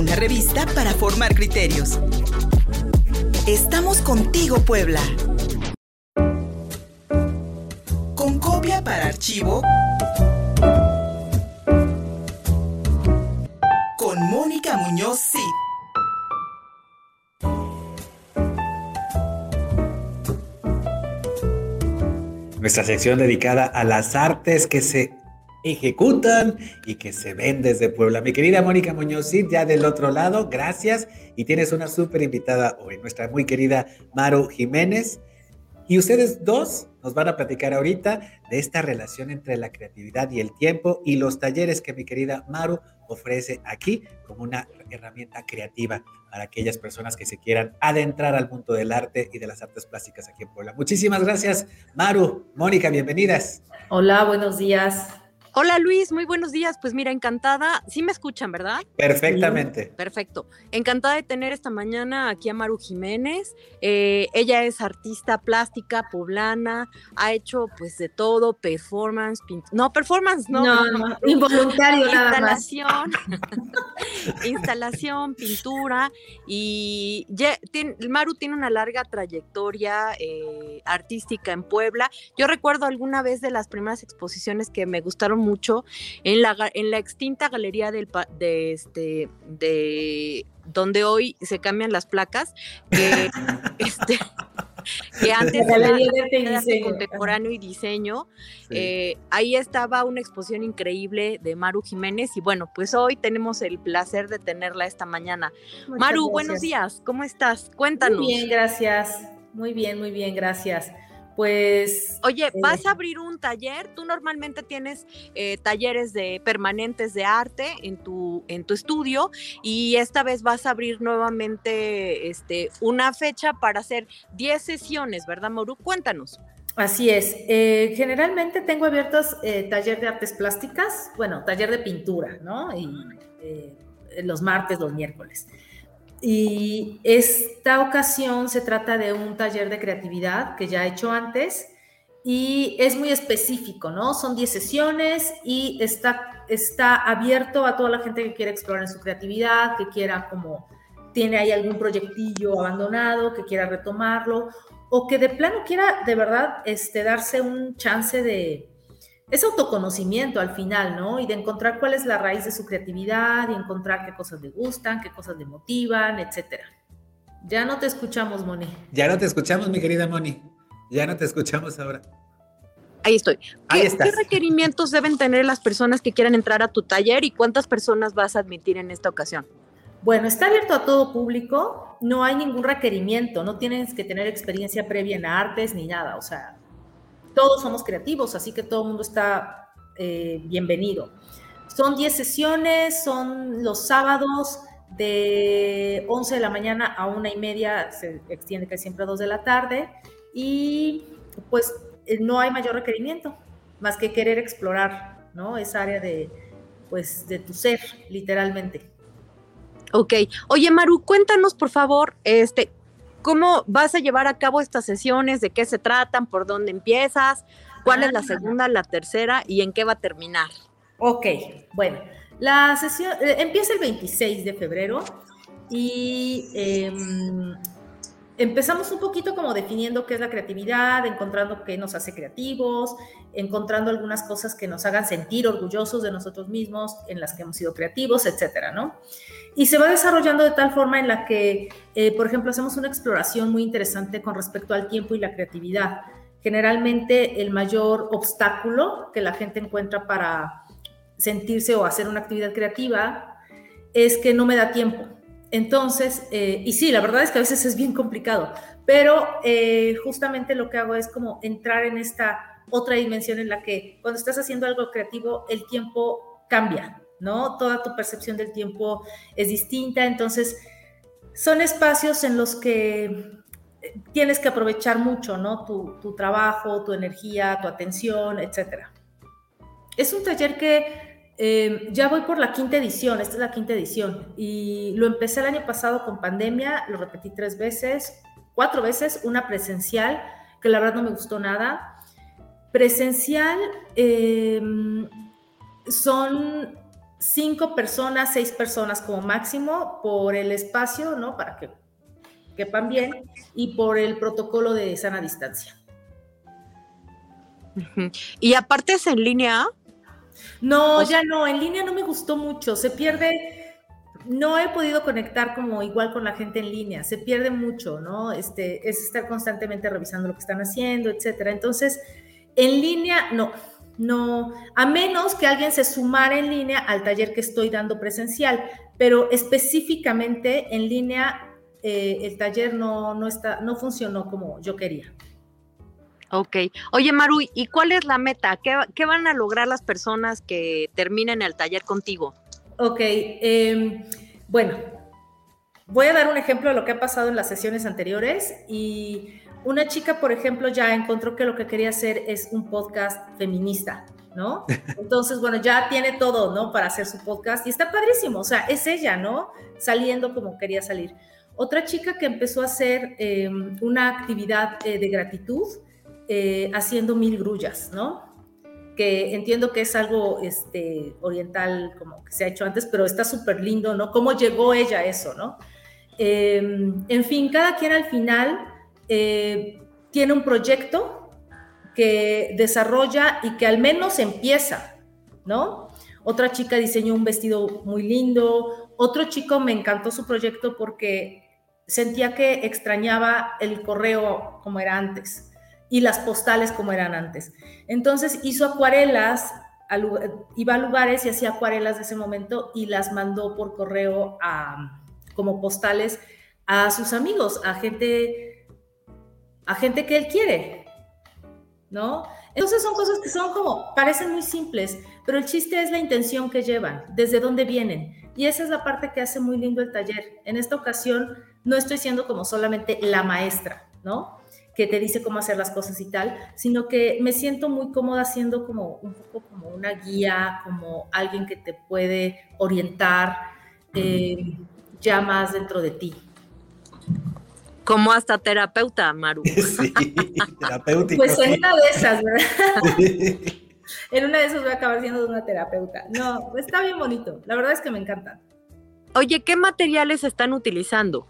una revista para formar criterios. Estamos contigo, Puebla. Con copia para archivo. Con Mónica Muñoz Cid. Nuestra sección dedicada a las artes que se ejecutan y que se ven desde Puebla. Mi querida Mónica Muñoz, ya del otro lado, gracias. Y tienes una súper invitada hoy, nuestra muy querida Maru Jiménez. Y ustedes dos nos van a platicar ahorita de esta relación entre la creatividad y el tiempo y los talleres que mi querida Maru ofrece aquí como una herramienta creativa para aquellas personas que se quieran adentrar al mundo del arte y de las artes plásticas aquí en Puebla. Muchísimas gracias, Maru. Mónica, bienvenidas. Hola, buenos días. Hola Luis, muy buenos días. Pues mira, encantada. Sí me escuchan, ¿verdad? Perfectamente. perfecto. Encantada de tener esta mañana aquí a Maru Jiménez. Eh, ella es artista plástica poblana, ha hecho pues de todo, performance, no, performance, no. No, involuntario instalación, instalación, pintura y Maru tiene una larga trayectoria eh, artística en Puebla. Yo recuerdo alguna vez de las primeras exposiciones que me gustaron mucho en la, en la extinta galería del, de, este, de donde hoy se cambian las placas, que, este, que antes era, de contemporáneo y diseño. Eh, ahí estaba una exposición increíble de Maru Jiménez y bueno, pues hoy tenemos el placer de tenerla esta mañana. Maru, buenos días, ¿cómo estás? Cuéntanos. Muy bien, gracias. Muy bien, muy bien, gracias pues... Oye, eh, ¿vas a abrir un taller? Tú normalmente tienes eh, talleres de permanentes de arte en tu, en tu estudio y esta vez vas a abrir nuevamente este, una fecha para hacer 10 sesiones, ¿verdad, Mauru? Cuéntanos. Así es. Eh, generalmente tengo abiertos taller de artes plásticas, bueno, taller de pintura, ¿no? Y los martes, los miércoles. Y esta ocasión se trata de un taller de creatividad que ya he hecho antes y es muy específico, ¿no? Son 10 sesiones y está, está abierto a toda la gente que quiera explorar en su creatividad, que quiera como, tiene ahí algún proyectillo abandonado, que quiera retomarlo o que de plano quiera de verdad este, darse un chance de, es autoconocimiento al final, ¿no? Y de encontrar cuál es la raíz de su creatividad y encontrar qué cosas le gustan, qué cosas le motivan, etcétera. Ya no te escuchamos, Moni. Ya no te escuchamos, mi querida Moni. Ya no te escuchamos ahora. Ahí estoy. Ahí estás. ¿Qué requerimientos deben tener las personas que quieran entrar a tu taller y cuántas personas vas a admitir en esta ocasión? Bueno, está abierto a todo público, no hay ningún requerimiento, no tienes que tener experiencia previa en artes ni nada, o sea, todos somos creativos, así que todo el mundo está eh, bienvenido. Son 10 sesiones, son los sábados de 11 de la mañana a una y media, se extiende casi siempre a 2 de la tarde, y pues eh, no hay mayor requerimiento, más que querer explorar, ¿no? Esa área de, pues, de tu ser, literalmente. Ok. Oye, Maru, cuéntanos, por favor, este, ¿Cómo vas a llevar a cabo estas sesiones? ¿De qué se tratan? ¿Por dónde empiezas? ¿Cuál es la ah. segunda, la tercera y en qué va a terminar? Ok, bueno, la sesión eh, empieza el 26 de febrero y em, empezamos un poquito como definiendo qué es la creatividad, encontrando qué nos hace creativos, encontrando algunas cosas que nos hagan sentir orgullosos de nosotros mismos, en las que hemos sido creativos, etcétera, ¿no? Y se va desarrollando de tal forma en la que, eh, por ejemplo, hacemos una exploración muy interesante con respecto al tiempo y la creatividad. Generalmente el mayor obstáculo que la gente encuentra para sentirse o hacer una actividad creativa es que no me da tiempo entonces, eh, y sí, la verdad es que a veces es bien complicado, pero eh, justamente lo que hago es como entrar en esta otra dimensión en la que cuando estás haciendo algo creativo, el tiempo cambia, ¿no? Toda tu percepción del tiempo es distinta, entonces son espacios en los que eh, tienes que aprovechar mucho, ¿no? Tu, tu trabajo, tu energía, tu atención, etcétera. Es un taller que Em, ya voy por la quinta edición, esta es la quinta edición, y lo empecé el año pasado con pandemia, lo repetí tres veces, cuatro veces, una presencial, que la verdad no me gustó nada. Presencial em, son cinco personas, seis personas como máximo por el espacio, ¿no? Para que quepan bien y por el protocolo de sana distancia. Y aparte es en línea. No, ya no, en línea no me gustó mucho, se pierde, no he podido conectar como igual con la gente en línea, se pierde mucho, ¿no? Este, es estar constantemente revisando lo que están haciendo, etcétera. Entonces, en línea, no, no, a menos que alguien se sumara en línea al taller que estoy dando presencial, pero específicamente en línea eh, el taller no, no, está, no funcionó como yo quería. Ok. Oye, Maru, ¿y cuál es la meta? ¿Qué, van a lograr las personas que terminen el taller contigo? Ok. Em, bueno, voy a dar un ejemplo de lo que ha pasado en las sesiones anteriores y una chica, por ejemplo, ya encontró que lo que quería hacer es un podcast feminista, ¿no? Entonces, bueno, ya tiene todo, ¿no? Para hacer su podcast y está padrísimo, o sea, es ella, ¿no? Saliendo como quería salir. Otra chica que empezó a hacer em, una actividad eh, de gratitud eh, haciendo mil grullas, ¿no? Que entiendo que es algo este, oriental, como que se ha hecho antes, pero está súper lindo, ¿no? ¿Cómo llegó ella a eso, ¿no? Em, en fin, cada quien al final eh, tiene un proyecto que desarrolla y que al menos empieza, ¿no? Otra chica diseñó un vestido muy lindo, otro chico me encantó su proyecto porque sentía que extrañaba el correo como era antes y las postales como eran antes. Entonces hizo acuarelas, iba a lugares y hacía acuarelas de ese momento y las mandó por correo a, como postales a sus amigos, a gente, a gente que él quiere, ¿no? Entonces son cosas que son como, parecen muy simples, pero el chiste es la intención que llevan, desde dónde vienen. Y esa es la parte que hace muy lindo el taller. En esta ocasión no estoy siendo como solamente la maestra, ¿no? Que te dice cómo hacer las cosas y tal, sino que me siento muy cómoda siendo como un poco como una guía, como alguien que te puede orientar eh, ya más dentro de ti. Como hasta terapeuta, Maru. Sí, terapéutico. Pues en una de esas, ¿verdad? en una de esas voy a acabar siendo una terapeuta. No, está bien bonito. La verdad es que me encanta. Oye, ¿qué materiales están utilizando?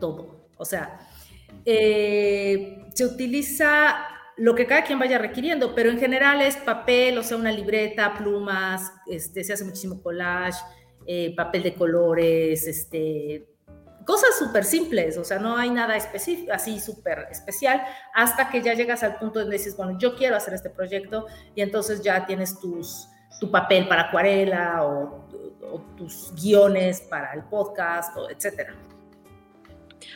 Todo. O sea, eh, se utiliza lo que cada quien vaya requiriendo, pero en general es papel, o sea, una libreta, plumas, este, se hace muchísimo collage, eh, papel de colores, este, cosas súper simples, o sea, no hay nada así súper especial, hasta que ya llegas al punto donde dices, bueno, yo quiero hacer este proyecto y entonces ya tienes tus, tu papel para acuarela o, o tus guiones para el podcast, o etcétera.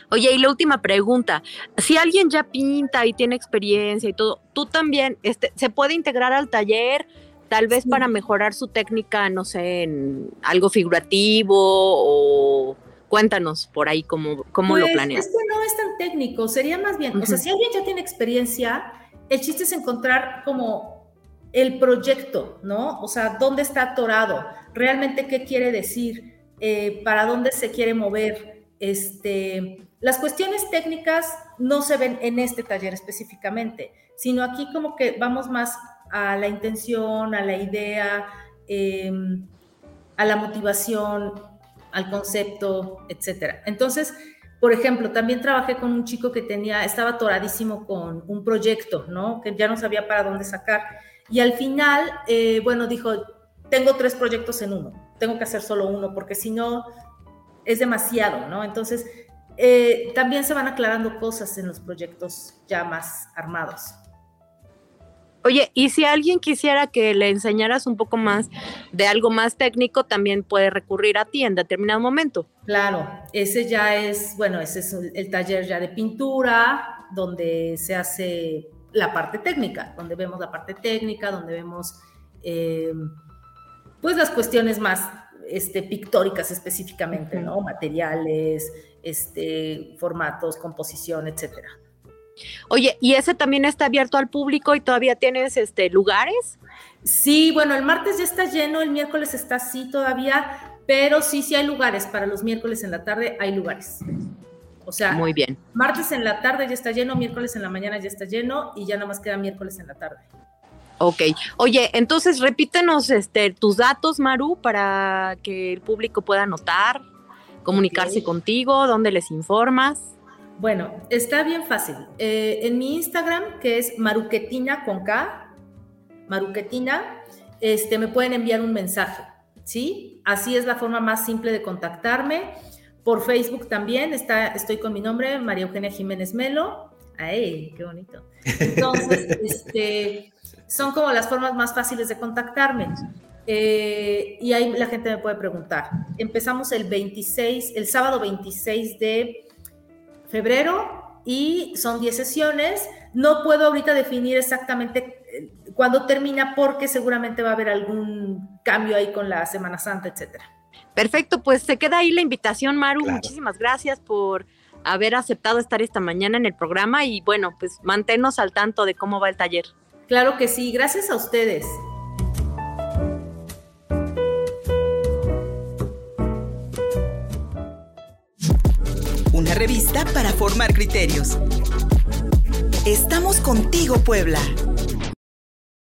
Oye, y la última pregunta, si alguien ya pinta y tiene experiencia y todo, tú también, este, ¿se puede integrar al taller? Tal vez para mejorar su técnica, no sé, en algo figurativo o cuéntanos por ahí cómo, cómo lo pues, planeas. Esto no es tan técnico, sería más bien, o sea, si alguien ya tiene experiencia, el chiste es encontrar como el proyecto, ¿no? O sea, dónde está atorado, realmente qué quiere decir, eh, para dónde se quiere mover, este, las cuestiones técnicas no se ven en este taller específicamente, sino aquí como que vamos más a la intención, a la idea, em, a la motivación, al concepto, etcétera. Entonces, por ejemplo, también trabajé con un chico que tenía, estaba atoradísimo con un proyecto, ¿no? Que ya no sabía para dónde sacar. Y al final, eh, bueno, dijo, tengo tres proyectos en uno, tengo que hacer solo uno, porque si no, es demasiado, ¿no? Entonces, eh, también se van aclarando cosas en los proyectos ya más armados. Oye, y si alguien quisiera que le enseñaras un poco más de algo más técnico, también puede recurrir a ti en determinado momento. Claro, ese ya es, bueno, ese es el taller ya de pintura, donde se hace la parte técnica, donde vemos la parte técnica, donde vemos eh, pues las cuestiones más este, pictóricas específicamente, ¿no? Materiales, este, formatos, composición, etcétera. Oye, ¿y ese también está abierto al público y todavía tienes este, lugares? Sí, bueno, el martes ya está lleno, el miércoles está así todavía, pero sí, sí hay lugares. Para los miércoles en la tarde hay lugares. O sea, muy bien. Martes en la tarde ya está lleno, miércoles en la mañana ya está lleno y ya nada más queda miércoles en la tarde. Ok. Oye, entonces repítenos este, tus datos, Maru, para que el público pueda anotar, comunicarse contigo, dónde les informas. Bueno, está bien fácil. Eh, en mi Instagram, que es maruquetina con K, maruquetina, este, me pueden enviar un mensaje, ¿sí? Así es la forma más simple de contactarme. Por Facebook también está, estoy con mi nombre, María Eugenia Jiménez Melo. ¡Ay, qué bonito! Entonces, este, son como las formas más fáciles de contactarme. Eh, y ahí la gente me puede preguntar. Empezamos el 26, el sábado 26 de febrero y son 10 sesiones. No puedo ahorita definir exactamente eh, cuándo termina porque seguramente va a haber algún cambio ahí con la Semana Santa, etcétera. Perfecto, pues se queda ahí la invitación, Maru. Claro. Muchísimas gracias por haber aceptado estar esta mañana en el programa y bueno, pues manténnos al tanto de cómo va el taller. Claro que sí, gracias a ustedes. Una revista para formar criterios. Estamos contigo, Puebla.